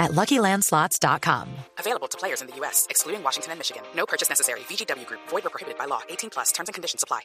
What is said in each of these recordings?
at LuckyLandSlots.com. Available to players in the U.S., excluding Washington and Michigan. No purchase necessary. VGW Group. Void or prohibited by law. 18 plus. Terms and conditions apply.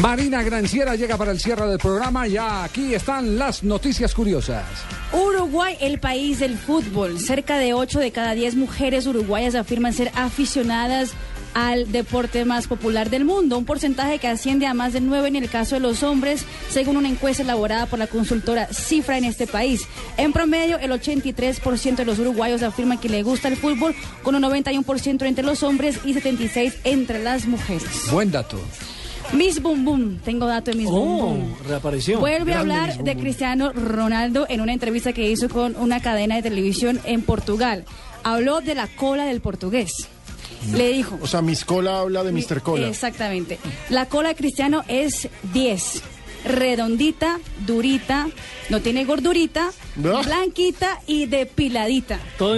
Marina Granciera llega para el cierre del programa. Ya aquí están las noticias curiosas. Uruguay, el país del fútbol. Cerca de 8 de cada 10 mujeres uruguayas afirman ser aficionadas al deporte más popular del mundo, un porcentaje que asciende a más del 9 en el caso de los hombres, según una encuesta elaborada por la consultora Cifra en este país. En promedio, el 83% de los uruguayos afirman que le gusta el fútbol, con un 91% entre los hombres y 76% entre las mujeres. Buen dato. Miss Boom Boom, tengo dato de Miss Boom Boom. reapareció. Vuelve a hablar Boom de. Cristiano Ronaldo en una entrevista que hizo con una cadena de televisión en Portugal. Habló de la cola del portugués. Le dijo. O sea, Miss Cola habla de Mr. Cola. Exactamente. La cola de Cristiano es 10. Redondita, durita, no tiene gordurita, ¿No? blanquita y depiladita. Todo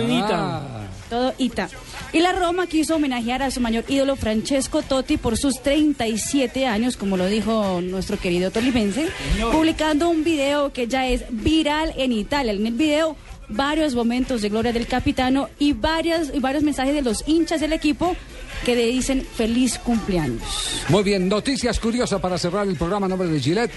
Todo ita. Y la Roma quiso homenajear a su mayor ídolo Francesco Totti por sus 37 años, como lo dijo nuestro querido tolimense, publicando un video que ya es viral en Italia. En el video, varios momentos de gloria del capitano y, varios mensajes de los hinchas del equipo que le dicen feliz cumpleaños. Muy bien, noticias curiosas para cerrar el programa a nombre de Gillette.